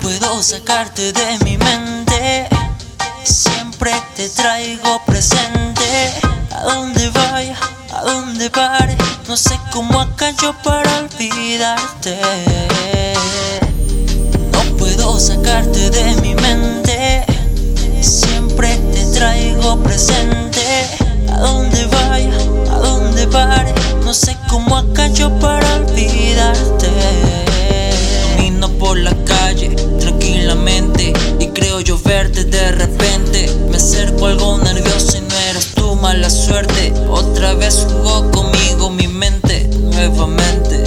puedo sacarte de mi mente. Siempre te traigo presente. A donde vaya, a donde pare. No sé cómo acá yo para olvidarte. De repente. Me acerco algo nervioso y no eres tu mala suerte. Otra vez jugó conmigo mi mente nuevamente.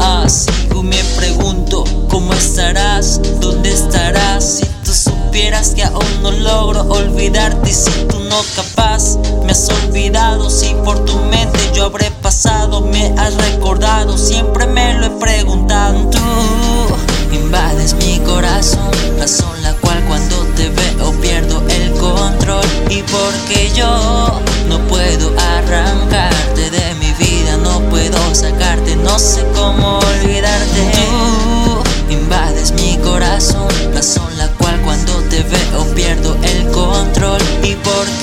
Así que me pregunto cómo estarás, dónde estarás. Si tú supieras que aún no logro olvidarte y si tú no capaz me has olvidado, si por tu mente yo habré pasado, me has recordado, siempre me lo he preguntado. Tú invades mi corazón, razón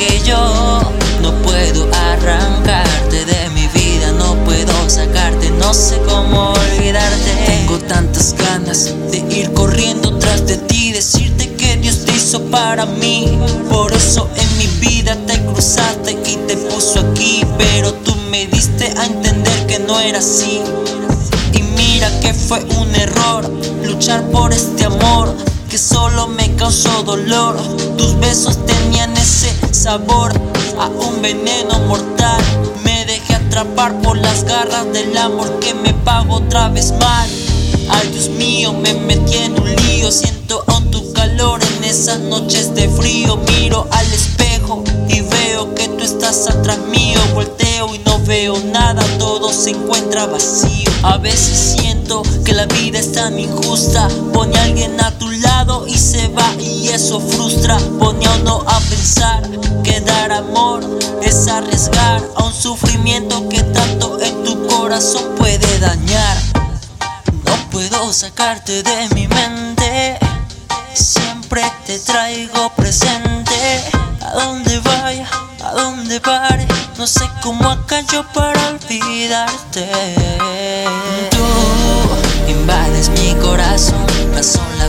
porque yo no puedo arrancarte de mi vida, no puedo sacarte, no sé cómo olvidarte. Tengo tantas ganas de ir corriendo tras de ti, decirte que Dios te hizo para mí. Por eso en mi vida te cruzaste y te puso aquí, pero tú me diste a entender que no era así. Y mira que fue un error luchar por este amor dolor. Tus besos tenían ese sabor a un veneno mortal. Me dejé atrapar por las garras del amor que me pago otra vez mal. Ay Dios mío, me metí en un lío. Siento aún tu calor en esas noches de frío. Miro al espejo y veo que tú estás atrás mío. Volteo y no veo nada, todo se encuentra vacío. A veces siento que la vida es tan injusta. Pone a alguien a tu lado y se va eso frustra. Pone a uno a pensar que dar amor es arriesgar a un sufrimiento que tanto en tu corazón puede dañar. No puedo sacarte de mi mente. Siempre te traigo presente. A donde vaya, a donde pare. No sé cómo acá yo para olvidarte. Tú invades mi corazón. Razón la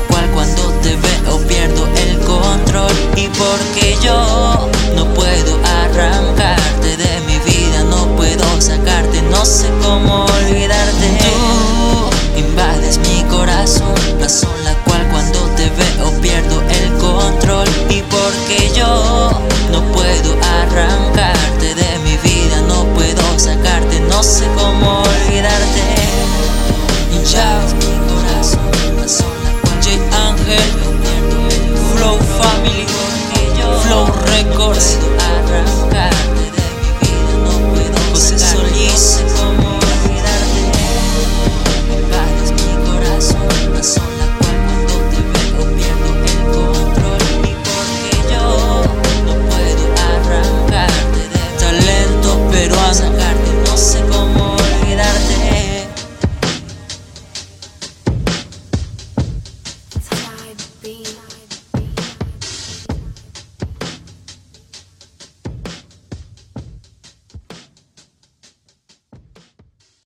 porque yo no puedo arrancarte de mi vida, no puedo sacarte, no sé cómo olvidarte. Ya, corazón, corazón, Ángel, Flow Family, Flow Records.